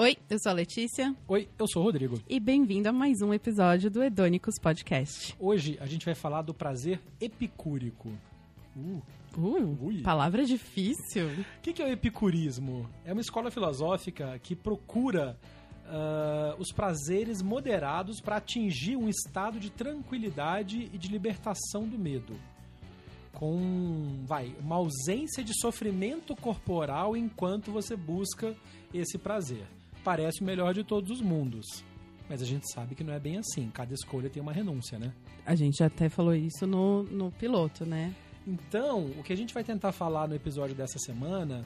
Oi, eu sou a Letícia. Oi, eu sou o Rodrigo. E bem-vindo a mais um episódio do Hedônicos Podcast. Hoje a gente vai falar do prazer epicúrico. Uh, uh palavra difícil. O que, que é o epicurismo? É uma escola filosófica que procura uh, os prazeres moderados para atingir um estado de tranquilidade e de libertação do medo com, vai, uma ausência de sofrimento corporal enquanto você busca esse prazer parece o melhor de todos os mundos. Mas a gente sabe que não é bem assim. Cada escolha tem uma renúncia, né? A gente até falou isso no, no piloto, né? Então, o que a gente vai tentar falar no episódio dessa semana,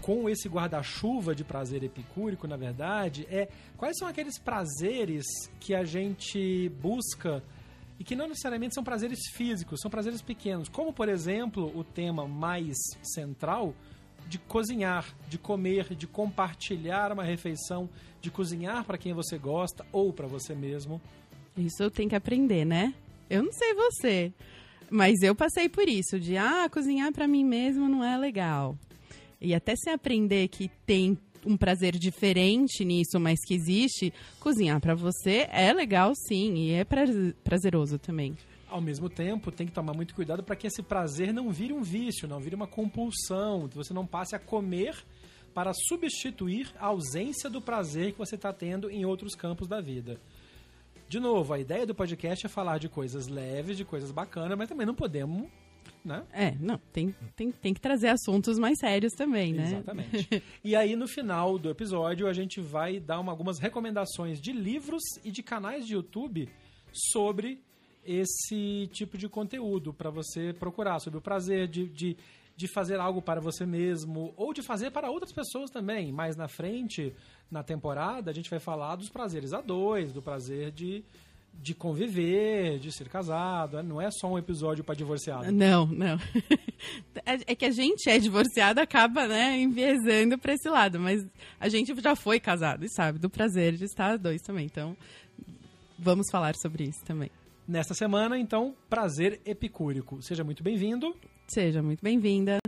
com esse guarda-chuva de prazer epicúrico, na verdade, é quais são aqueles prazeres que a gente busca e que não necessariamente são prazeres físicos, são prazeres pequenos. Como, por exemplo, o tema mais central de cozinhar, de comer, de compartilhar uma refeição, de cozinhar para quem você gosta ou para você mesmo. Isso tem que aprender, né? Eu não sei você, mas eu passei por isso de ah, cozinhar para mim mesmo não é legal. E até se aprender que tem um prazer diferente nisso, mas que existe, cozinhar para você é legal sim e é prazeroso também ao mesmo tempo, tem que tomar muito cuidado para que esse prazer não vire um vício, não vire uma compulsão, que você não passe a comer para substituir a ausência do prazer que você está tendo em outros campos da vida. De novo, a ideia do podcast é falar de coisas leves, de coisas bacanas, mas também não podemos né? É, não, tem, tem, tem que trazer assuntos mais sérios também, né? Exatamente. e aí, no final do episódio, a gente vai dar uma, algumas recomendações de livros e de canais de YouTube sobre esse tipo de conteúdo para você procurar sobre o prazer de, de, de fazer algo para você mesmo ou de fazer para outras pessoas também. Mais na frente, na temporada, a gente vai falar dos prazeres a dois, do prazer de, de conviver, de ser casado. Não é só um episódio para divorciado. Não, não. É, é que a gente é divorciado, acaba, né, enviesando para esse lado. Mas a gente já foi casado e sabe do prazer de estar a dois também. Então, vamos falar sobre isso também. Nesta semana, então, prazer epicúrico. Seja muito bem-vindo. Seja muito bem-vinda.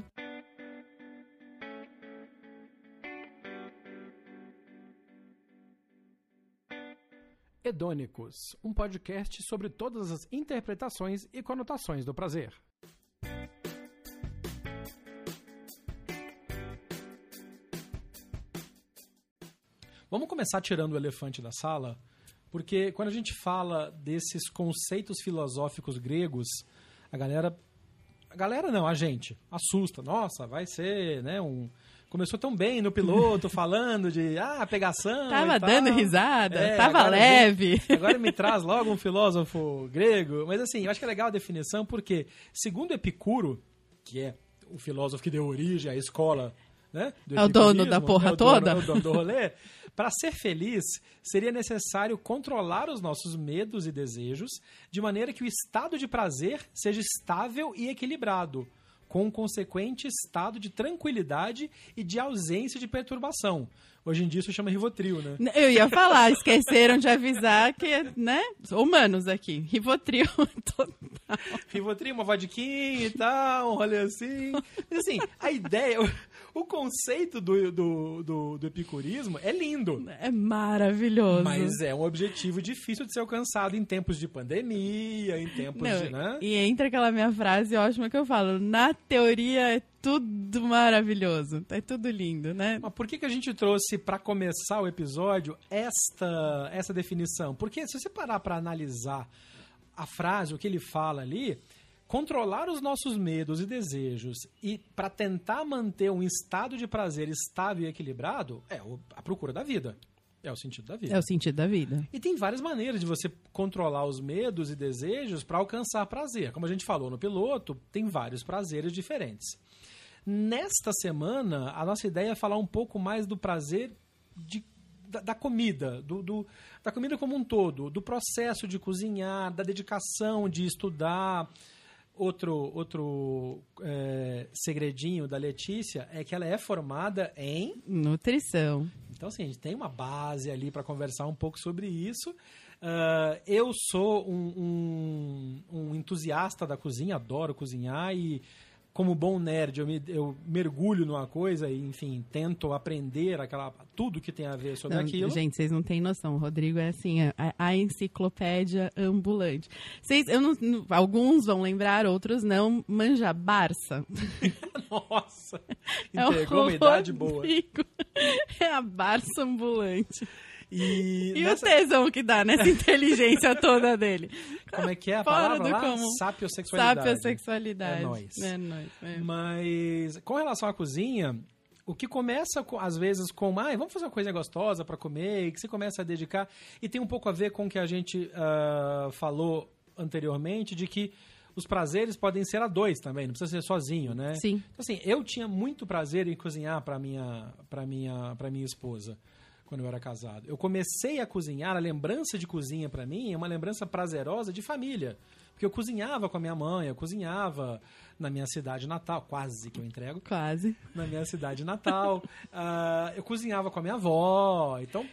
Hedônicos, um podcast sobre todas as interpretações e conotações do prazer. Vamos começar tirando o elefante da sala porque quando a gente fala desses conceitos filosóficos gregos, a galera. A galera não, a gente assusta. Nossa, vai ser, né, um. Começou tão bem no piloto, falando de ah, pegação. Tava dando risada, é, tava leve. Vem, agora me traz logo um filósofo grego. Mas assim, eu acho que é legal a definição, porque, segundo Epicuro, que é o filósofo que deu origem à escola né? é o dono da porra é toda? Dono, é o dono do rolê. Para ser feliz, seria necessário controlar os nossos medos e desejos de maneira que o estado de prazer seja estável e equilibrado, com um consequente estado de tranquilidade e de ausência de perturbação. Hoje em dia isso chama Rivotril, né? Eu ia falar, esqueceram de avisar que, né? Humanos aqui. Rivotril total. Rivotril, uma vodquinha e tal, um rolê assim. Mas assim, a ideia o conceito do, do, do, do, epicurismo é lindo. É maravilhoso. Mas é um objetivo difícil de ser alcançado em tempos de pandemia, em tempos Não, de. Né? E entra aquela minha frase ótima que eu falo: na teoria é tudo maravilhoso, é tudo lindo, né? Mas por que, que a gente trouxe para começar o episódio esta, essa definição? Porque se você parar para analisar a frase, o que ele fala ali controlar os nossos medos e desejos e para tentar manter um estado de prazer estável e equilibrado é a procura da vida. É o sentido da vida. É o sentido da vida. E tem várias maneiras de você controlar os medos e desejos para alcançar prazer. Como a gente falou no piloto, tem vários prazeres diferentes. Nesta semana, a nossa ideia é falar um pouco mais do prazer de, da, da, comida, do, do, da comida como um todo, do processo de cozinhar, da dedicação de estudar, Outro, outro é, segredinho da Letícia é que ela é formada em nutrição. Então, assim, a gente tem uma base ali para conversar um pouco sobre isso. Uh, eu sou um, um, um, entusiasta da cozinha, adoro cozinhar e como bom nerd, eu, me, eu mergulho numa coisa e, enfim, tento aprender aquela, tudo que tem a ver sobre Não, aquilo. Gente, vocês não têm noção. O Rodrigo é assim, a, a enciclopédia ambulante. Vocês, eu não- alguns vão lembrar, outros não. Manja Barça. Nossa! É Entregou uma idade boa. Rodrigo. É a Barça ambulante. E, E nessa- o tesão que dá nessa inteligência toda dele. como é que é a Fora palavra lá? comum. Sapiosexualidade. Sabe a sexualidade. É nóis. É nóis. é. Mas com relação à cozinha, o que começa com- às vezes com, ah, vamos fazer uma coisa gostosa para comer, e que você começa a dedicar, e tem um pouco a ver com o que a gente ah, falou anteriormente, de que os prazeres podem ser a dois também, não precisa ser sozinho, né? Sim. Então, assim, eu tinha muito prazer em cozinhar para minha, para minha, para minha esposa quando eu era casado. Eu comecei a cozinhar, a lembrança de cozinha para mim é uma lembrança prazerosa de família. Porque eu cozinhava com a minha mãe, eu cozinhava na minha cidade natal, quase que eu entrego, Quase. na minha cidade natal. Ah, eu cozinhava com a minha avó. Então,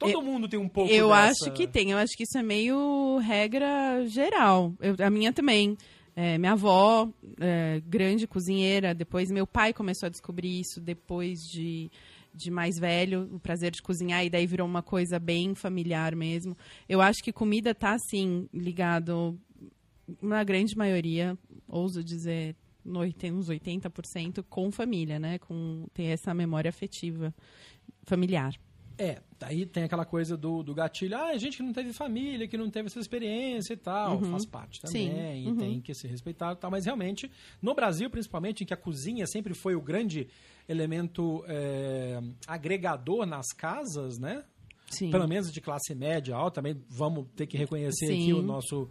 todo Eu- mundo tem um pouco Eu dessa- acho que tem. Eu acho que isso é meio regra geral. Eu- a minha também. É, minha avó, é, grande cozinheira. Depois meu pai começou a descobrir isso depois de, de mais velho, o prazer de cozinhar. E daí virou uma coisa bem familiar mesmo. Eu acho que comida tá, assim, ligado, na grande maioria, ouso dizer, no uns 80%, com família, né? Com, tem essa memória afetiva familiar. É, daí tem aquela coisa do, do gatilho. Ah, gente que não teve família, que não teve essa experiência e tal. Faz parte também, Uhum. Sim, e uhum. tem que ser respeitado e tal. Mas realmente, no Brasil, principalmente, em que a cozinha sempre foi o grande elemento é, agregador nas casas, né? Sim. Pelo menos de classe média alta, também vamos ter que reconhecer Sim. aqui o nosso.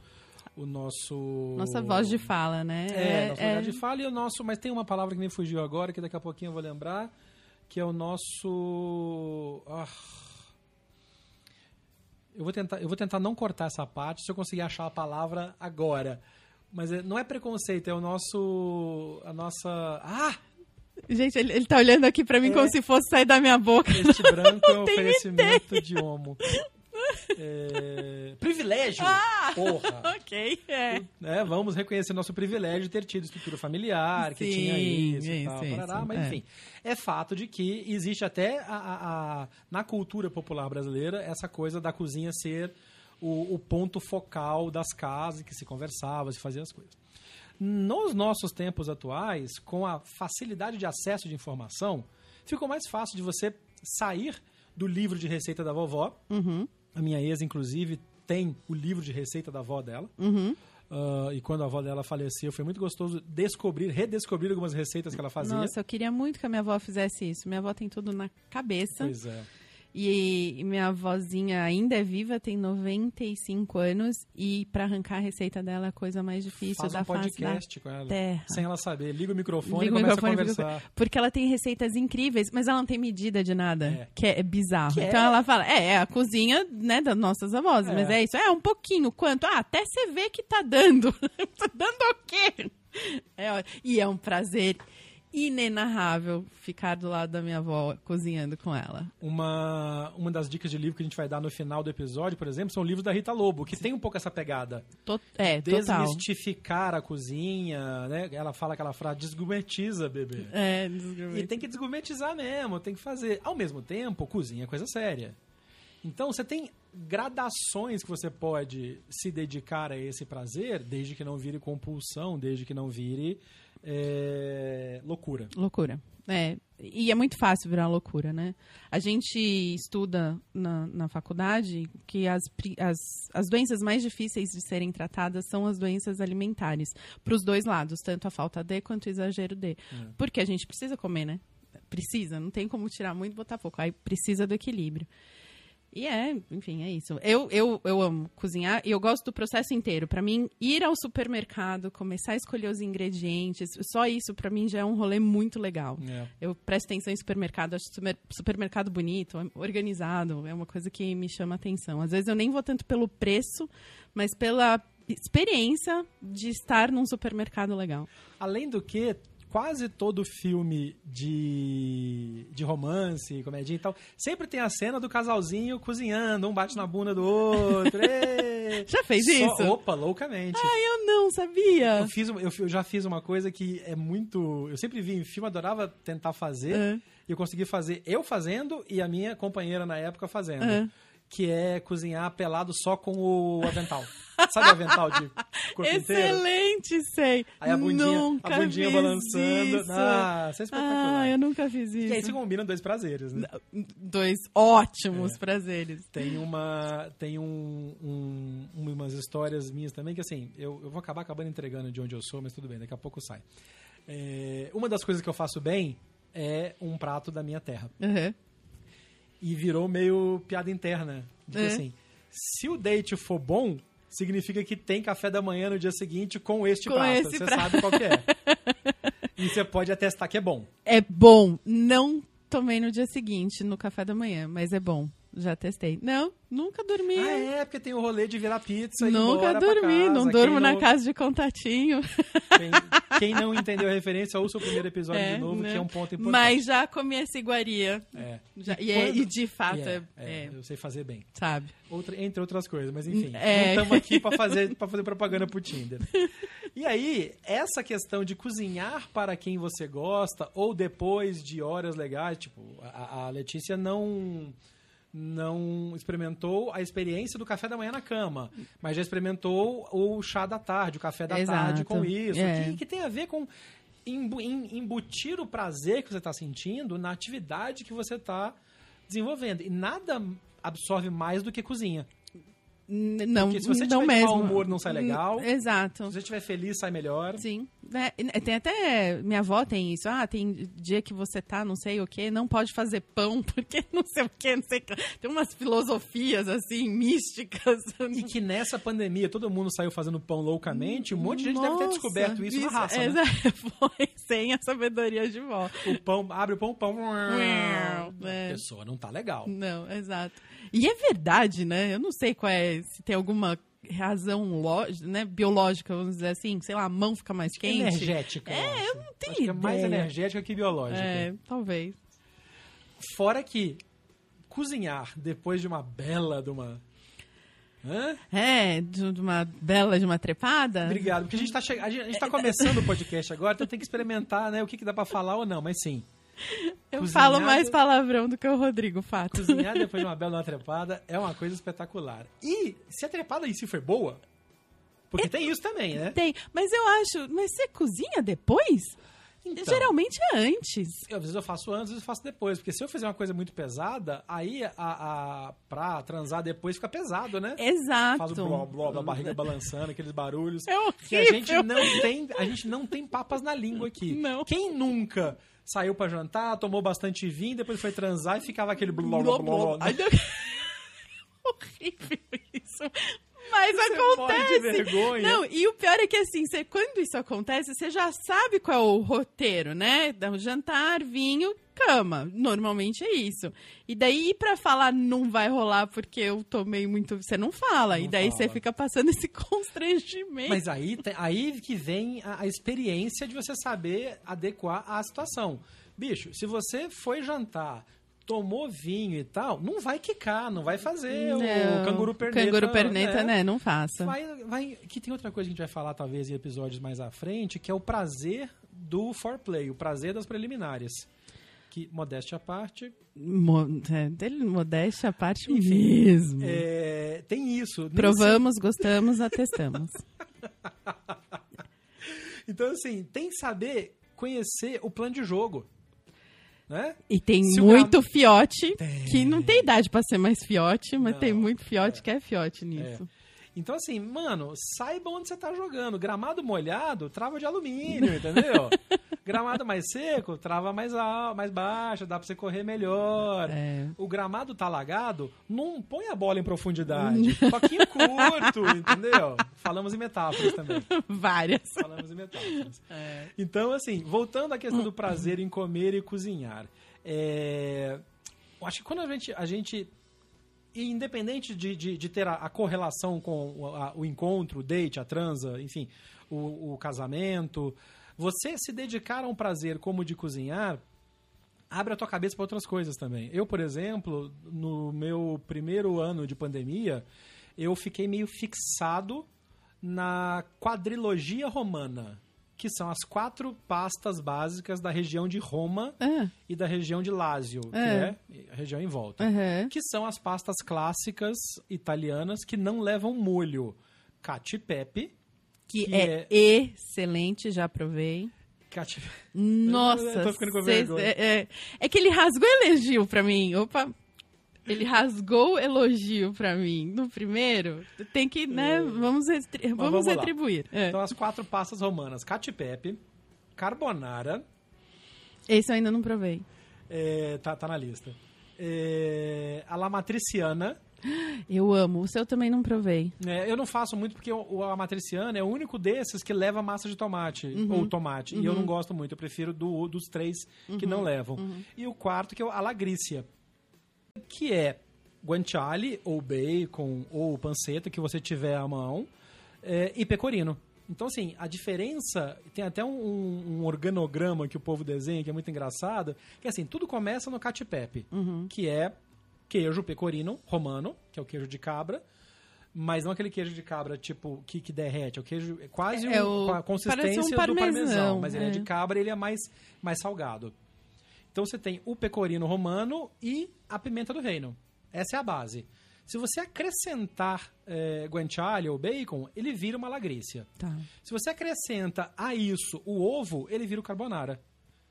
O nosso. Nossa voz de fala, né? É, nosso lugar de fala e o nosso. Mas tem uma palavra que me fugiu agora, que daqui a pouquinho eu vou lembrar, que é o nosso. ah. Eu, vou tentar, eu vou tentar não cortar essa parte se eu conseguir achar a palavra agora. Mas é- não é preconceito, é o nosso. A nossa. Ah! Gente, ele, ele tá olhando aqui pra mim É. como se fosse sair da minha boca. Este branco é um oferecimento de homo. É, Privilégio! Ah! Porra! ok, é. né, vamos reconhecer nosso privilégio de ter tido estrutura familiar, que Sim, tinha isso, isso, tal, isso, parará, mas é. enfim, é fato de que existe até a- a- a- na cultura popular brasileira essa coisa da cozinha ser o, o ponto focal das casas, que se conversava, se fazia as coisas. Nos nossos tempos atuais, com a facilidade de acesso de informação, ficou mais fácil de você sair do livro de receita da vovó. Uhum, A minha ex, inclusive, tem o livro de receita da avó dela. uhum. Ah, e quando a avó dela faleceu, foi muito gostoso descobrir, redescobrir algumas receitas que ela fazia. Nossa, eu queria muito que a minha avó fizesse isso. Minha avó tem tudo na cabeça. Pois é. E, minha avózinha ainda é viva, tem 95 anos. E pra arrancar a receita dela é a coisa mais difícil Faz da um podcast com ela. terra. Sem ela saber. Liga o microfone Liga o e começa microfone, a conversar. Porque ela tem receitas incríveis, mas ela não tem medida de nada. É. Que é, é bizarro. Que é- então ela fala, é, é a cozinha, né, das nossas avós. É. Mas é isso. É, um pouquinho. Quanto? Ah, até você ver que tá dando. tá dando o quê? É, e é um prazer inenarrável ficar do lado da minha avó cozinhando com ela. Uma, uma das dicas de livro que a gente vai dar no final do episódio, por exemplo, são livros da Rita Lobo, que tem um pouco essa pegada. To- é, total. Desmistificar a cozinha, né? Ela fala aquela frase, desgourmetiza, bebê. É, E desgourmet- tem que desgourmetizar mesmo, tem que fazer. Ao mesmo tempo, cozinha é coisa séria. Então, você tem gradações que você pode se dedicar a esse prazer, desde que não vire compulsão, desde que não vire é, loucura. Loucura. É, e é muito fácil virar loucura, né? A gente estuda na, na faculdade que as, as, as doenças mais difíceis de serem tratadas são as doenças alimentares, para os dois lados, tanto a falta de quanto o exagero de. Porque a gente precisa comer, né? Precisa, não tem como tirar muito e botar pouco. Aí precisa do equilíbrio. E é, enfim, é isso. Eu, eu, eu amo cozinhar e eu gosto do processo inteiro. Pra mim, ir ao supermercado, começar a escolher os ingredientes, só isso pra mim já é um rolê muito legal. É. Eu presto atenção em supermercado, acho super- supermercado bonito, organizado, é uma coisa que me chama atenção. Às vezes eu nem vou tanto pelo preço, mas pela experiência de estar num supermercado legal. Além do que, quase todo filme de, de romance, comédia e tal, sempre tem a cena do casalzinho cozinhando, um bate na bunda do outro. Já fez Só- isso? Opa, loucamente. Ai, eu não, sabia? Eu, fiz, eu, eu já fiz uma coisa que é muito. Eu sempre vi em filme, adorava tentar fazer. É. E eu consegui fazer eu fazendo e a minha companheira na época fazendo. É. Que é cozinhar pelado só com o avental. Sabe o avental de corpo inteiro? Excelente, sei. Aí a bundinha, nunca a bundinha balançando. Isso. Ah, isso é espetacular. Ah, eu nunca fiz E aí isso. se combinam dois prazeres, né? Dois ótimos É. prazeres. Tem uma. Tem um, um- umas histórias minhas também que assim, eu, eu vou acabar acabando entregando de onde eu sou, mas tudo bem, daqui a pouco sai. É, uma das coisas que eu faço bem é um prato da minha terra. Uhum. E virou meio piada interna. Tipo É. assim, se o date for bom, significa que tem café da manhã no dia seguinte com este Com prato. Você prato. sabe qual que é. e você pode atestar que é bom. É bom. Não tomei no dia seguinte, no café da manhã, mas é bom. Já testei. Não, nunca dormi. Ah, é, porque tem o rolê de virar pizza e Nunca dormi, casa. não durmo na não- casa de contatinho. Quem, quem não entendeu a referência, ouça o primeiro episódio É, de novo, né? que é um ponto importante. Mas já comi essa iguaria. É. Já- E e, é- quando- e de fato é, é, é, é, eu sei fazer bem. sabe? Outra- entre outras coisas, mas enfim. É. Não estamos aqui para fazer, pra fazer propaganda pro Tinder. E aí, essa questão de cozinhar para quem você gosta, ou depois de horas legais, tipo, a, a Letícia não não experimentou a experiência do café da manhã na cama, mas já experimentou o chá da tarde, o café da Exato. tarde com isso, É. que, que tem a ver com embu- em- embutir o prazer que você está sentindo na atividade que você está desenvolvendo. E nada absorve mais do que cozinha. Não, Porque se você não tiver mesmo. mau humor, não sai legal. Exato. Se você estiver feliz, sai melhor. Sim. É, e tem até. Minha avó tem isso. Ah, tem dia que você tá, não sei o que, não pode fazer pão, porque não sei o que, não sei o que. Tem umas filosofias assim, místicas. E que nessa pandemia todo mundo saiu fazendo pão loucamente, um monte de gente deve ter Nossa, descoberto isso, na raça. né? exa- Foi sem a sabedoria de vó. O pão, abre o pão, pão. É. A pessoa não tá legal. Não, exato. E é verdade, né? Eu não sei qual é, se tem alguma razão né, biológica, vamos dizer assim, sei lá, a mão fica mais quente. Energética. É, acho. eu não tenho Acho que é mais ideia. energética que biológica. É, talvez. Fora que cozinhar depois de uma bela de uma. Hã? É, de uma bela de uma trepada. Obrigado, porque a gente tá, che... tá começando o podcast agora, então tem que experimentar, né, o que, que dá pra falar ou não, mas sim. Eu Cozinhar falo mais palavrão do que o Rodrigo, fato. Cozinhar depois de uma bela trepada é uma coisa espetacular. E se a trepada em si for boa, porque tem isso também, né? Tem, mas eu acho, mas você cozinha depois? Então. Geralmente é antes. Eu, às vezes eu faço antes, às vezes eu faço depois. Porque se eu fizer uma coisa muito pesada, aí a, a, pra transar depois fica pesado, né? Exato. Faz o bló, bló da barriga balançando, aqueles barulhos. É horrível. que a gente não tem, a gente não tem papas na língua aqui. Não. Quem nunca saiu pra jantar, tomou bastante vinho, depois foi transar e ficava aquele bló, bló, bló. Ai, não- Horrível isso. Mas Você acontece. vergonha. Não, e o pior é que assim, você- quando isso acontece, você já sabe qual é o roteiro, né? Dá um jantar, vinho, cama. Normalmente é isso. E daí, pra falar não vai rolar porque eu tomei muito, você não fala. Não e daí fala. você fica passando esse constrangimento. Mas aí, aí que vem a, a experiência de você saber adequar à situação. Bicho, se você foi jantar, tomou vinho e tal, não vai quicar, não vai fazer o Não, canguru perneta. Canguru perneta, é. né? Não faça. Vai, vai, que tem outra coisa que a gente vai falar talvez em episódios mais à frente, que é o prazer do foreplay, o prazer das preliminares. Que, modéstia à parte, Mo é, dele, modéstia à parte Enfim, mesmo. é, tem isso. Provamos, gostamos, atestamos. Então, assim, tem que saber conhecer o plano de jogo. Né? E tem Se muito fiote, que não tem idade pra ser mais fiote, mas Não, tem muito fiote que é fiote nisso. Então, assim, mano, saiba onde você tá jogando. Gramado molhado, trava de alumínio, entendeu? gramado mais seco, trava mais, al mais baixa, dá pra você correr melhor. É. O gramado tá alagado, não põe a bola em profundidade. Toquinho curto, entendeu? Falamos em metáforas também. Várias. Falamos em metáforas. É. Então, assim, voltando à questão do prazer em comer e cozinhar. É, eu acho que quando a gente, a gente e independente de, de, de ter a, a correlação com o, a- o encontro, o date, a transa, enfim, o, o casamento, você se dedicar a um prazer como o de cozinhar abre a tua cabeça para outras coisas também. Eu, por exemplo, no meu primeiro ano de pandemia, eu fiquei meio fixado na quadrilogia romana, que são as quatro pastas básicas da região de Roma Ah, e da região de Lazio, que É. é a região em volta. aham. Que são as pastas clássicas italianas que não levam molho. Cacio e pepe. Que, Que é, excelente, já provei. Cacio... Nossa, Eu tô ficando com vergonha. é, é- é que ele rasgou elogio pra mim. Opa! Ele rasgou elogio pra mim no primeiro. Tem que, né? Vamos, restri- vamos, vamos lá. retribuir. É. Então, as quatro pastas romanas. Cacio e pepe, carbonara, Esse eu ainda não provei. é, tá, tá na lista. É, a la matriciana, Eu amo. O seu também não provei. É, eu não faço muito porque o, o- matriciana é o único desses que leva massa de tomate, ou tomate. E eu não gosto muito, eu prefiro do, dos três que não levam. E o quarto, que é o a lagrícia, que é guanciale, ou bacon, ou panceta, que você tiver à mão, é, e pecorino. Então, assim, a diferença... Tem até um, um organograma que o povo desenha, que é muito engraçado, que assim, tudo começa no catipepe, que é queijo pecorino romano, que é o queijo de cabra, mas não aquele queijo de cabra tipo que, que derrete, é o queijo é quase É um- o- a consistência um do parmesão, parmesão, mas ele é. é. de cabra, ele é mais mais salgado. Então você tem o pecorino romano e a pimenta do reino. Essa é a base. Se você acrescentar é, guanciale ou bacon, ele vira uma lagrícia. Tá. Se você acrescenta a isso o ovo, ele vira o carbonara.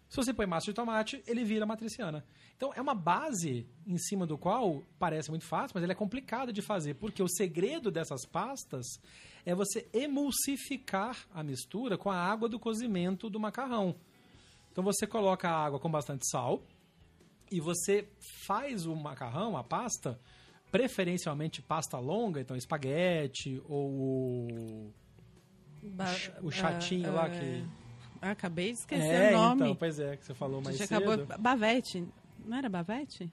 Se você põe massa de tomate, ele vira matriciana. Então é uma base em cima do qual parece muito fácil, mas ele é complicado de fazer, porque o segredo dessas pastas é você emulsificar a mistura com a água do cozimento do macarrão. Então você coloca a água com bastante sal e você faz o macarrão, a pasta, preferencialmente pasta longa, então espaguete ou o, Ba- o chatinho ah, lá ah, que ah, Acabei de esquecer é, o nome. então, pois é, que você falou mais cedo. acabou. Bavete. Não era Bavete?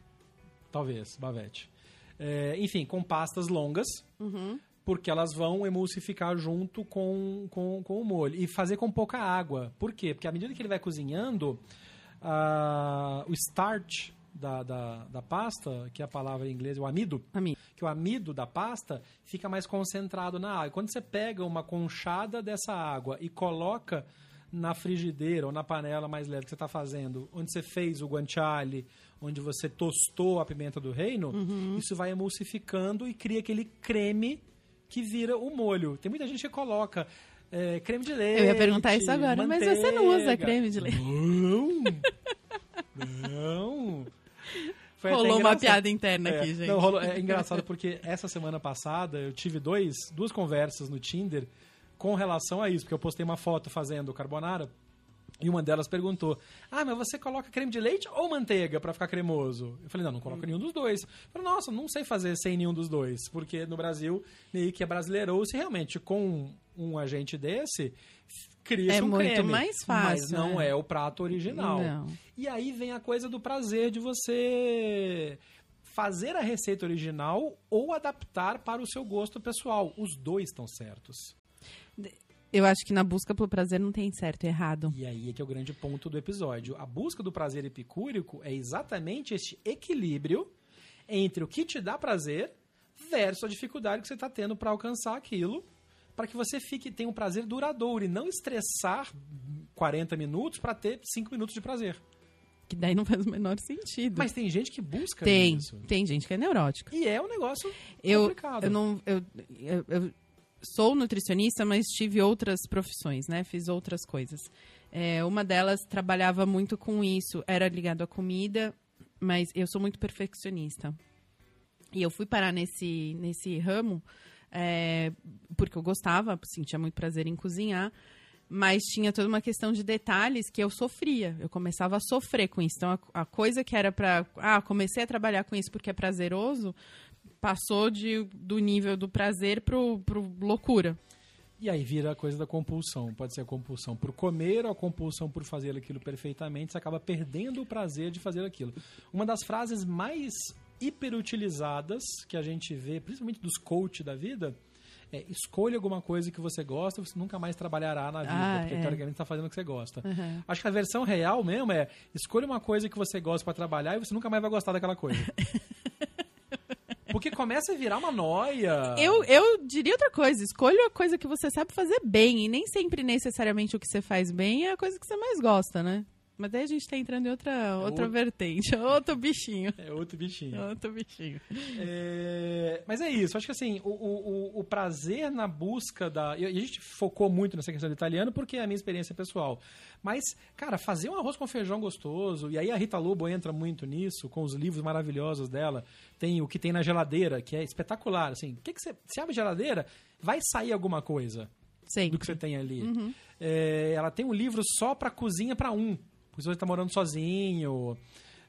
Talvez, bavete. É, enfim, com pastas longas, Uhum. Porque elas vão emulsificar junto com, com, com o molho. E fazer com pouca água. Por quê? Porque à medida que ele vai cozinhando, ah, o starch da, da, da pasta, que é a palavra em inglês, o amido, Amigo. que o amido da pasta fica mais concentrado na água. Quando você pega uma conchada dessa água e coloca na frigideira ou na panela mais leve que você está fazendo, onde você fez o guanciale, onde você tostou a pimenta do reino, isso vai emulsificando e cria aquele creme que vira o molho. Tem muita gente que coloca é, creme de leite. Eu ia perguntar isso agora, mas você não usa manteiga. creme de leite. Não! não! Foi Rolou uma piada interna É, aqui, gente. não, rolou- é engraçado porque essa semana passada eu tive dois, duas conversas no Tinder com relação a isso, porque eu postei uma foto fazendo carbonara e uma delas perguntou: Ah, mas você coloca creme de leite ou manteiga pra ficar cremoso? Eu falei: Não, não coloco nenhum dos dois. Eu falei: Nossa, não sei fazer sem nenhum dos dois, porque no Brasil meio que é brasileirou-se realmente com um agente desse. Cria-se É um muito creme, mais mas fácil, não né? é o prato original. Não. E aí vem a coisa do prazer de você fazer a receita original ou adaptar para o seu gosto pessoal. Os dois estão certos. Eu acho que na busca pelo prazer não tem certo e errado. E aí é que é o grande ponto do episódio. A busca do prazer epicúrico é exatamente este equilíbrio entre o que te dá prazer versus a dificuldade que você está tendo para alcançar aquilo, para que você fique tenha um prazer duradouro e não estressar 40 minutos para ter 5 minutos de prazer. Que daí não faz o menor sentido. Mas tem gente que busca tem, isso. tem gente que é neurótica. E é um negócio Eu, complicado. eu não. Eu, eu, eu sou nutricionista, mas tive outras profissões, né? Fiz outras coisas. É, uma delas trabalhava muito com isso, era ligado à comida, mas eu sou muito perfeccionista. E eu fui parar nesse, nesse ramo é, porque eu gostava, sentia muito prazer em cozinhar, mas tinha toda uma questão de detalhes que eu sofria. Eu começava a sofrer com isso. Então, a, a coisa que era para. Ah, comecei a trabalhar com isso porque é prazeroso, passou de, do nível do prazer pro, pro loucura. E aí vira a coisa da compulsão. Pode ser a compulsão por comer ou a compulsão por fazer aquilo perfeitamente. Você acaba perdendo o prazer de fazer aquilo. Uma das frases mais hiperutilizadas que a gente vê, principalmente dos coach da vida, é escolha alguma coisa que você gosta, você nunca mais trabalhará na vida, Ah, porque é. teoricamente está fazendo o que você gosta. Uhum. Acho que a versão real mesmo é escolha uma coisa que você gosta para trabalhar e você nunca mais vai gostar daquela coisa. Porque começa a virar uma noia. Eu, eu diria outra coisa, escolha a coisa que você sabe fazer bem, e nem sempre necessariamente o que você faz bem é a coisa que você mais gosta, né? Mas daí a gente tá entrando em outra, outra outro- vertente, outro bichinho. É outro bichinho. Outro bichinho. É, Mas é isso, acho que assim, o, o, o- prazer na busca da. E a gente focou muito nessa questão do italiano porque é a minha experiência pessoal. Mas, cara, fazer um arroz com feijão gostoso, e aí a Rita Lobo entra muito nisso, com os livros maravilhosos dela. Tem o que tem na geladeira, que é espetacular. Assim, o que, que você. Se abre a geladeira, vai sair alguma coisa Sempre. do que você tem ali. Uhum. É, ela tem um livro só pra cozinha pra um. Porque você tá morando sozinho.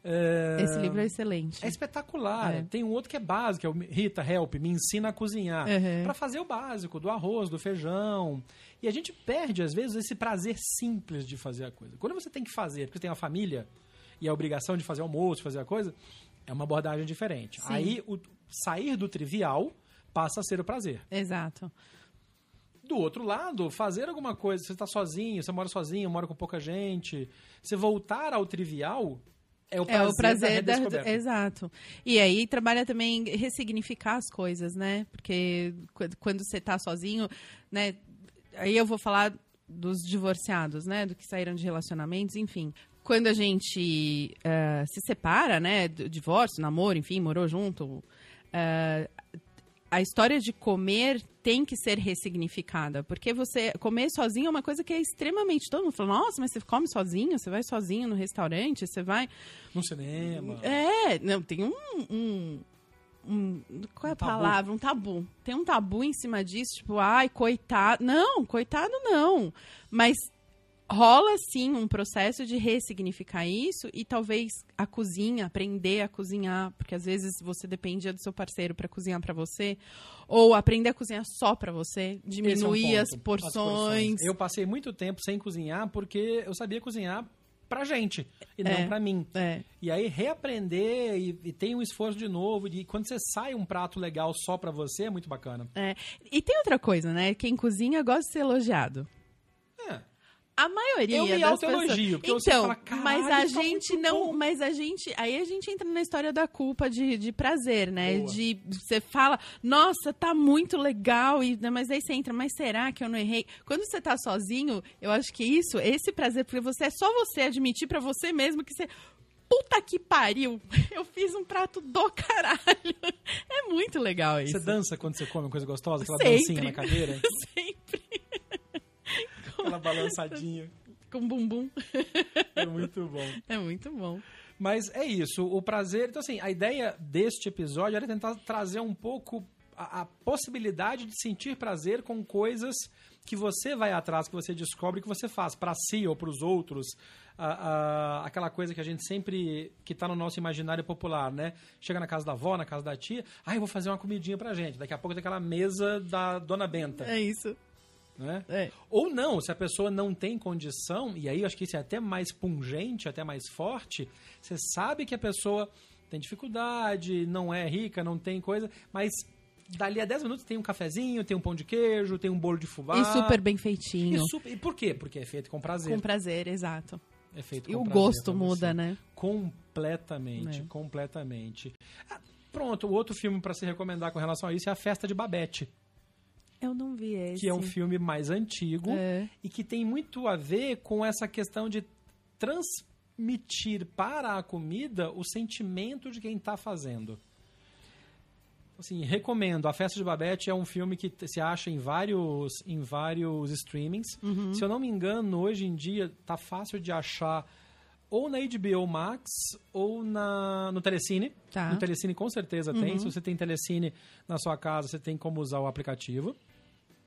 É, Esse livro é excelente. é espetacular. É. Tem um outro que é básico, que é o Rita Help, me ensina a cozinhar. Uhum. Pra fazer o básico, do arroz, do feijão. E a gente perde, às vezes, esse prazer simples de fazer a coisa. Quando você tem que fazer, porque você tem uma família e a obrigação de fazer almoço, fazer a coisa, é uma abordagem diferente. Sim. Aí, o sair do trivial passa a ser o prazer. Exato. Do outro lado, fazer alguma coisa, você está sozinho, você mora sozinho, mora com pouca gente, você voltar ao trivial é o prazer, É o prazer da da. Exato. E aí trabalha também ressignificar as coisas, né? Porque qu- quando você tá sozinho, né? Aí eu vou falar dos divorciados, né? Do que saíram de relacionamentos, enfim. Quando a gente eh, se separa, né? do Divórcio, namoro, enfim, morou junto. eh, a história de comer tem que ser ressignificada, porque você comer sozinho é uma coisa que é extremamente todo mundo fala, nossa, mas você come sozinho, você vai sozinho no restaurante, você vai No cinema. é, não, tem um. um- um- qual é Um a tabu. palavra? Um tabu. Tem um tabu em cima disso, tipo, ai, coitado. Não, coitado não. Mas rola sim um processo de ressignificar isso e talvez a cozinha, aprender a cozinhar, porque às vezes você dependia do seu parceiro para cozinhar para você, ou aprender a cozinhar só para você, Esse é um diminuir as, ponto, porções. Eu passei muito tempo sem cozinhar porque eu sabia cozinhar pra gente e É. não pra mim. É, E aí reaprender e, e tem um esforço de novo. E quando você sai um prato legal só pra você, é muito bacana. é. E tem outra coisa, né? Quem cozinha gosta de ser elogiado. A maioria Eu me das autoelogio, pessoas... Então, fala, "Caralho, mas a ficou gente muito não, bom." mas a gente, aí a gente entra na história da culpa de, de prazer, né? Boa. De você fala, nossa, tá muito legal e né, mas aí você entra, mas será que eu não errei? Quando você tá sozinho, eu acho que isso, esse prazer, porque você é só você admitir pra você mesmo que você Puta que pariu! Eu fiz um prato do caralho. É muito legal isso. Você dança quando você come uma coisa gostosa? Aquela Sempre. dancinha na cadeira? Sempre Aquela balançadinha. com bumbum. É muito bom. É muito bom. Mas é isso, o prazer. Então, assim, a ideia deste episódio era tentar trazer um pouco a, a possibilidade de sentir prazer com coisas que você vai atrás, que você descobre, que você faz para si ou para os outros. A- a- aquela coisa que a gente sempre. que tá no nosso imaginário popular, né? Chega na casa da avó, na casa da tia, ah, eu vou fazer uma comidinha pra gente. Daqui a pouco tem aquela mesa da dona Benta. É isso. Né? É. Ou não, se a pessoa não tem condição, e aí eu acho que isso é até mais pungente, até mais forte, você sabe que a pessoa tem dificuldade, não é rica, não tem coisa, mas dali a 10 minutos tem um cafezinho, tem um pão de queijo, tem um bolo de fubá. E super bem feitinho. E, super- e por quê? Porque é feito com prazer. Com prazer, exato. É feito E com o prazer gosto muda, né? Completamente, É. completamente. Ah, pronto, o outro filme para se recomendar com relação a isso é A Festa de Babette, Eu não vi esse. que é um filme mais antigo. É. e que tem muito a ver com essa questão de transmitir para a comida o sentimento de quem está fazendo. Assim, recomendo. A Festa de Babette é um filme que se acha em vários, em vários streamings. Uhum. Se eu não me engano, hoje em dia tá fácil de achar ou na HBO Max ou na, no Telecine. Tá. No Telecine com certeza tem. Se você tem Telecine na sua casa, você tem como usar o aplicativo.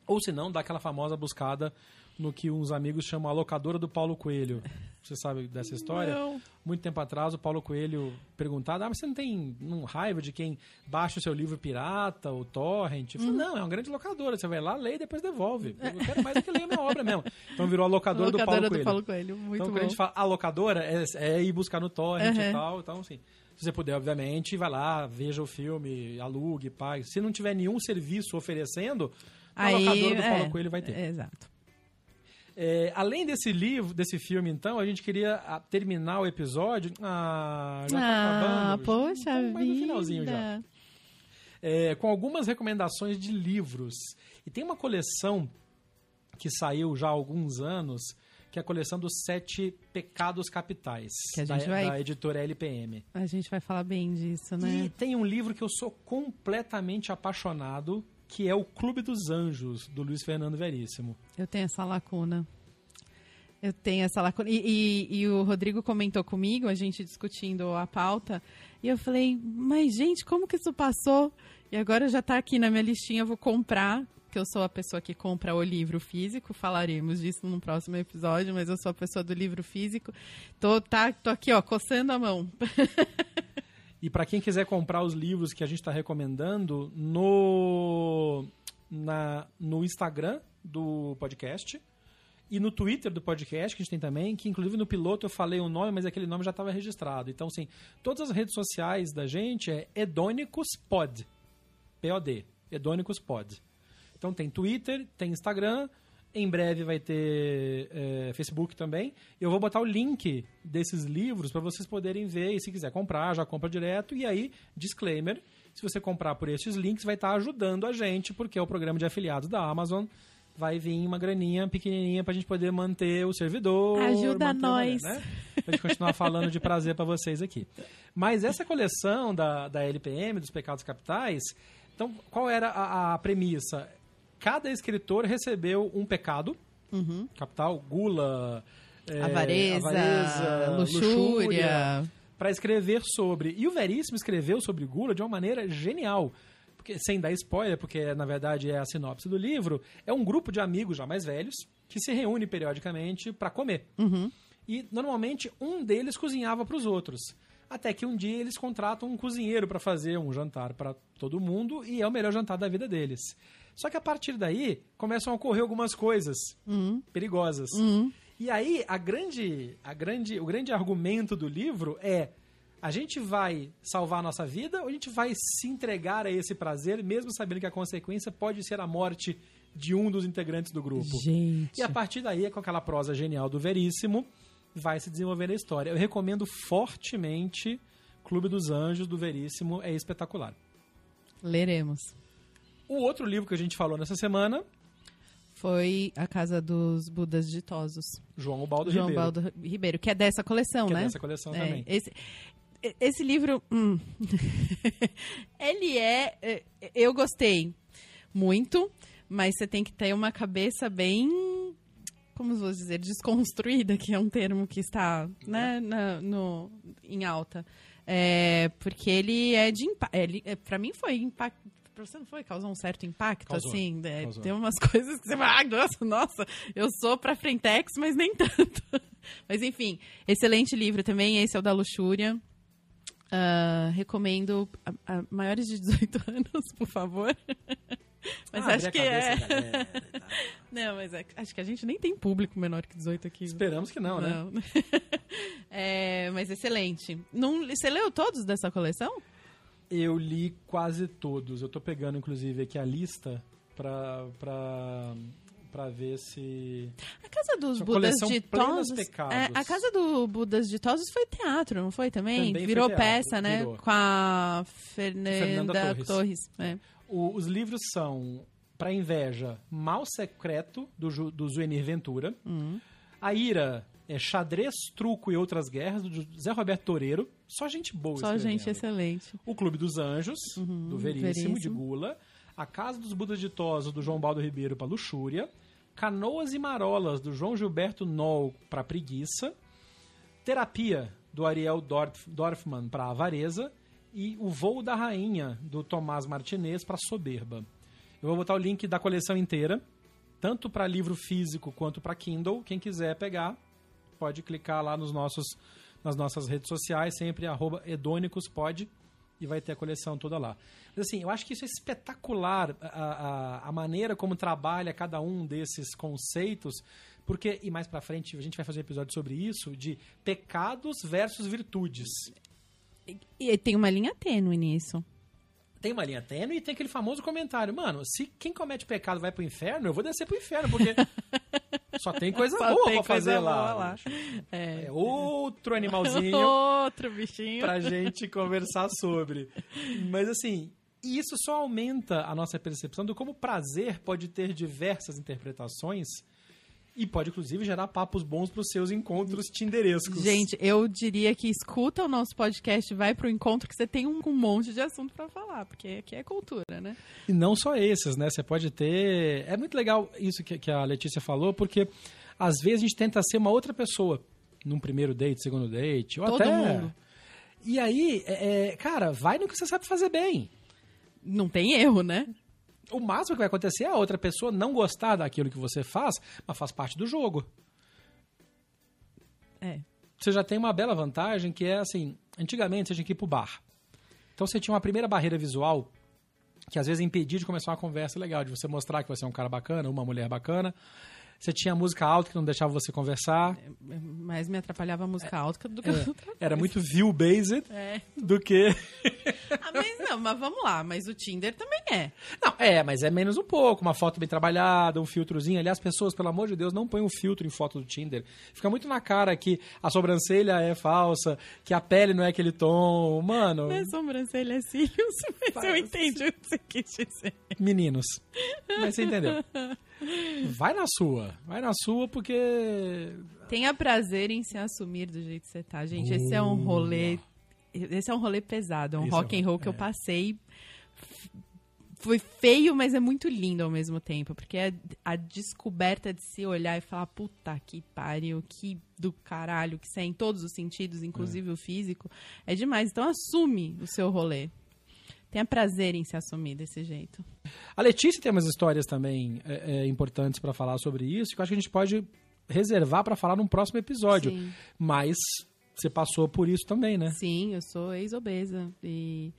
Ou se não, dá aquela famosa buscada no que uns amigos chamam a locadora do Paulo Coelho. Você sabe dessa história? Não. Muito tempo atrás, o Paulo Coelho perguntado: ah, mas você não tem um raiva de quem baixa o seu livro pirata ou torrent? Eu falei, não, é uma grande locadora. Você vai lá, lê e depois devolve. Eu quero mais é que leia a minha obra mesmo. Então virou a locadora, Locadora do Paulo Coelho. Coelho. Muito então, bom. quando a gente fala a locadora, é, é ir buscar no torrent Uhum. e tal. Então, assim, se você puder, obviamente, vai lá, veja o filme, alugue, pague. Se não tiver nenhum serviço oferecendo, a locadora do Paulo é, Coelho vai ter. é, exato. É, além desse livro, desse filme, então, a gente queria ah, terminar o episódio. Ah, já tá ah, acabando. poxa Estamos mais no vida. finalzinho já. é, com algumas recomendações de livros. E tem uma coleção que saiu já há alguns anos, que é a coleção dos Sete Pecados Capitais, da, vai- da editora LPM. A gente vai falar bem disso, né? E tem um livro que eu sou completamente apaixonado, que é o Clube dos Anjos, do Luiz Fernando Veríssimo. Eu tenho essa lacuna. Eu tenho essa lacuna. E, e- e o Rodrigo comentou comigo, a gente discutindo a pauta, e eu falei, mas gente, como que isso passou? E agora já tá aqui na minha listinha, eu vou comprar, que eu sou a pessoa que compra o livro físico, falaremos disso no próximo episódio, mas eu sou a pessoa do livro físico. Tô, tá, tô aqui, ó, coçando a mão. E para quem quiser comprar os livros que a gente está recomendando, no, na, no Instagram do podcast e no Twitter do podcast, que a gente tem também, que inclusive no piloto eu falei o nome, mas aquele nome já estava registrado. Então, assim, todas as redes sociais da gente é Edônicospod. P-O-D. Edônicospod. Então tem Twitter, tem Instagram, em breve vai ter é, Facebook também. Eu vou botar o link desses livros para vocês poderem ver e se quiser comprar, já compra direto. E aí, disclaimer, se você comprar por esses links, vai estar ajudando a gente, porque é o programa de afiliados da Amazon. Vai vir uma graninha pequenininha pra gente poder manter o servidor. Ajuda nós. Né? Pra gente continuar falando de prazer pra vocês aqui. Mas essa coleção da, da LPM, dos Pecados Capitais, então qual era a, a premissa? Cada escritor recebeu um pecado capital, gula, é, Avareza, avareza, luxúria. para escrever sobre. E o Veríssimo escreveu sobre gula de uma maneira genial. Porque, sem dar spoiler, porque na verdade é a sinopse do livro, é um grupo de amigos já mais velhos que se reúne periodicamente para comer. E normalmente um deles cozinhava para os outros. Até que um dia eles contratam um cozinheiro para fazer um jantar para todo mundo e é o melhor jantar da vida deles. Só que a partir daí começam a ocorrer algumas coisas perigosas. E aí a grande, a grande, o grande argumento do livro é a gente vai salvar a nossa vida ou a gente vai se entregar a esse prazer, mesmo sabendo que a consequência pode ser a morte de um dos integrantes do grupo? Gente. E a partir daí, com aquela prosa genial do Veríssimo, vai se desenvolvendo a história. Eu recomendo fortemente Clube dos Anjos, do Veríssimo, é espetacular. Leremos. O outro livro que a gente falou nessa semana, Foi a Casa dos Budas Ditosos. João Ubaldo João Ribeiro, Baldo Ribeiro, que é dessa coleção, que né? é dessa coleção É, também. Esse, esse livro, hum, ele é, é, eu gostei muito, mas você tem que ter uma cabeça bem, como vou dizer, desconstruída, que é um termo que está, né, na- no, em alta, É, porque ele é de impacto, ele, é, pra mim foi impacto, pra você não foi? Causou um certo impacto, Causou, assim, é, causou. tem umas coisas que você fala, ah, nossa, nossa, eu sou pra frentex, mas nem tanto. Mas enfim, excelente livro também, esse é o da Luxúria. Ah, recomendo a, a maiores de 18 anos, por favor. Mas Ah, acho que a é. cabeça, galera. Não, mas é- acho que a gente nem tem público menor que 18 aqui. Esperamos que não, né? Não. É, mas excelente. Não, você leu todos dessa coleção? Eu li quase todos. Eu tô pegando, inclusive, aqui a lista pra, pra, pra ver se. A Casa dos Budas Ditosos. Pecados. É, a Casa do Budas Ditosos foi teatro, não foi também? Também foi Virou teatro, peça, né? virou. Com a Fernanda, Fernanda Torres. Torres. é. O- os livros são, pra inveja, Mal Secreto, do, do Zuenir Ventura. Hum. A Ira é Xadrez, Truco e Outras Guerras, do Zé Roberto Toreiro. Só gente boa Só escrevendo. gente excelente. O Clube dos Anjos, do Veríssimo, de Veríssimo. Gula. A Casa dos Budas Ditosos, do João Baldo Ribeiro, para Luxúria. Canoas e Marolas, do João Gilberto Noll, para Preguiça. Terapia, do Ariel Dorf, Dorfman, para Avareza. E O Voo da Rainha, do Tomás Martinez, para Soberba. Eu vou botar o link da coleção inteira, tanto para livro físico quanto para Kindle. Quem quiser pegar, pode clicar lá nos nossos, nas nossas redes sociais, sempre arroba e vai ter a coleção toda lá. Mas assim, eu acho que isso é espetacular, a, a, a maneira como trabalha cada um desses conceitos, porque, e mais pra frente, a gente vai fazer um episódio sobre isso, de pecados versus virtudes. E tem uma linha tênue nisso. Tem uma linha tênue e tem aquele famoso comentário. Mano, se quem comete pecado vai pro inferno, eu vou descer pro inferno, porque só tem coisa Só boa tem pra fazer coisa lá. boa lá. É. É outro animalzinho Outro bichinho. pra gente conversar sobre. Mas assim, isso só aumenta a nossa percepção do como o prazer pode ter diversas interpretações e pode, inclusive, gerar papos bons para os seus encontros tinderescos. Gente, eu diria que escuta o nosso podcast, vai pro encontro, que você tem um, um monte de assunto para falar, porque aqui é cultura, né? E não só esses, né? Você pode ter. É muito legal isso que, que a Letícia falou, porque às vezes a gente tenta ser uma outra pessoa num primeiro date, segundo date, ou Todo até. mundo. E aí, é, é, cara, vai no que você sabe fazer bem. Não tem erro, né? O máximo que vai acontecer é a outra pessoa não gostar daquilo que você faz, mas faz parte do jogo. É. Você já tem uma bela vantagem que é assim, antigamente você tinha que ir pro bar. Então você tinha uma primeira barreira visual que às vezes impedia de começar uma conversa legal, de você mostrar que você é um cara bacana, uma mulher bacana. Você tinha música alta que não deixava você conversar. Mas me atrapalhava a música alta do que É, outra era muito view-based É. do que. Mas vamos lá, mas o Tinder também é. Não, é, mas é menos um pouco. Uma foto bem trabalhada, um filtrozinho. Aliás, pessoas, pelo amor de Deus, não põem um filtro em foto do Tinder. Fica muito na cara que a sobrancelha é falsa, que a pele não é aquele tom. Mano, Não é sobrancelha, é cílios, mas eu entendi o que você quis dizer. meninos. Mas você entendeu? Vai na sua. Vai na sua porque. Tenha prazer em se assumir do jeito que você tá, gente. Esse é um rolê. Esse é um rolê pesado, é um Esse rock é and roll que eu é. passei. Foi feio, mas é muito lindo ao mesmo tempo. Porque é a descoberta de se olhar e falar, puta que pariu, que do caralho, que isso é em todos os sentidos, inclusive o físico, é demais. Então assume o seu rolê. Tenha prazer em se assumir desse jeito. A Letícia tem umas histórias também é, é, importantes pra falar sobre isso, que eu acho que a gente pode reservar pra falar num próximo episódio. Sim. Mas você passou por isso também, né? Sim, eu sou ex-obesa. E,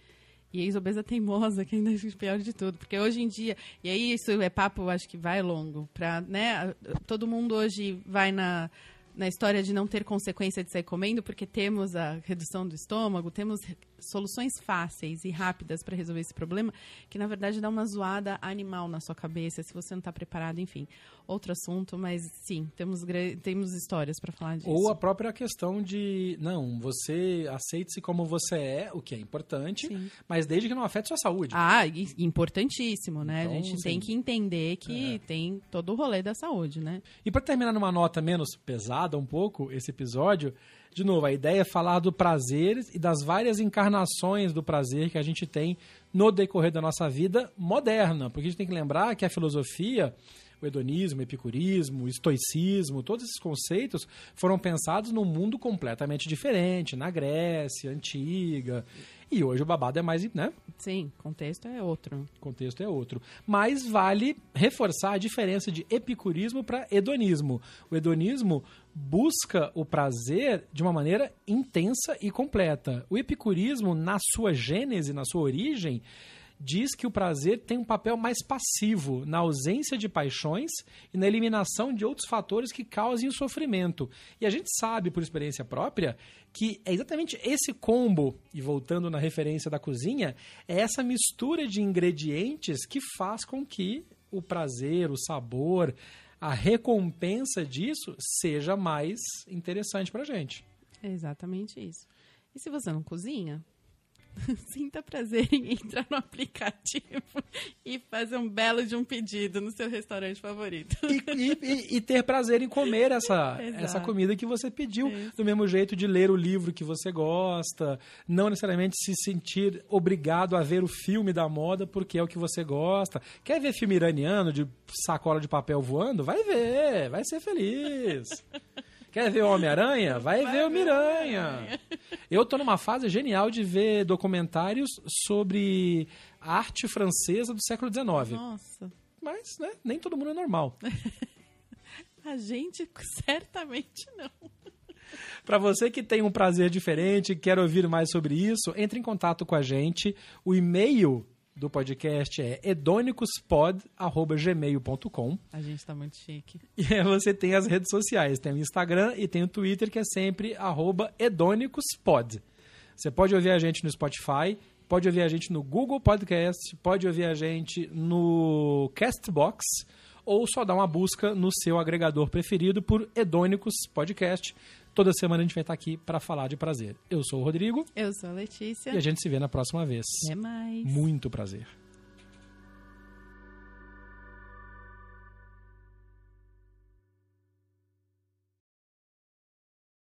e ex-obesa teimosa, que ainda é pior de tudo. Porque hoje em dia. E aí isso é papo, acho que vai longo. Pra, né, todo mundo hoje vai na, na história de não ter consequência de sair comendo, porque temos a redução do estômago, temos soluções fáceis e rápidas para resolver esse problema, que na verdade dá uma zoada animal na sua cabeça, se você não está preparado, enfim. Outro assunto, mas sim, temos, temos histórias para falar disso. Ou a própria questão de, não, você aceite-se como você é, o que é importante, Sim. mas desde que não afete sua saúde. Ah, importantíssimo, né? Então, a gente sim. tem que entender que tem todo o rolê da saúde, né? E para terminar numa nota menos pesada um pouco, esse episódio, de novo, a ideia é falar do prazer e das várias encarnações do prazer que a gente tem no decorrer da nossa vida moderna. Porque a gente tem que lembrar que a filosofia, o hedonismo, o epicurismo, o estoicismo, todos esses conceitos foram pensados num mundo completamente diferente, na Grécia antiga. E hoje o babado é mais, né? Sim, contexto é outro. Contexto é outro. Mas vale reforçar a diferença de epicurismo para hedonismo. O hedonismo busca o prazer de uma maneira intensa e completa. O epicurismo, na sua gênese, na sua origem, diz que o prazer tem um papel mais passivo na ausência de paixões e na eliminação de outros fatores que causem o sofrimento. E a gente sabe, por experiência própria, que é exatamente esse combo, e voltando na referência da cozinha, é essa mistura de ingredientes que faz com que o prazer, o sabor, a recompensa disso seja mais interessante pra gente. É exatamente isso. E se você não cozinha, sinta prazer em entrar no aplicativo e fazer um belo de um pedido no seu restaurante favorito. E, e- e- ter prazer em comer essa, Exato. essa comida que você pediu. Isso. Do mesmo jeito de ler o livro que você gosta, não necessariamente se sentir obrigado a ver o filme da moda porque é o que você gosta. Quer ver filme iraniano de sacola de papel voando? Vai ver, vai ser feliz. Quer ver o Homem-Aranha? Vai, ver o Miranha. Eu tô numa fase genial de ver documentários sobre a arte francesa do século XIX. Nossa, Mas, né, nem todo mundo é normal. a gente certamente não. Para você que tem um prazer diferente, quer ouvir mais sobre isso, entre em contato com a gente. O e-mail do podcast é edonicuspod@gmail.com. A gente tá muito chique. E aí você tem as redes sociais, tem o Instagram e tem o Twitter que é sempre arroba. Você pode ouvir a gente no Spotify, pode ouvir a gente no Google Podcast, pode ouvir a gente no Castbox ou só dá uma busca no seu agregador preferido por Hedônicos Podcast. Toda semana a gente vai estar aqui para falar de prazer. Eu sou o Rodrigo Eu sou a Letícia. e a gente se vê na próxima vez. Até mais. Muito prazer.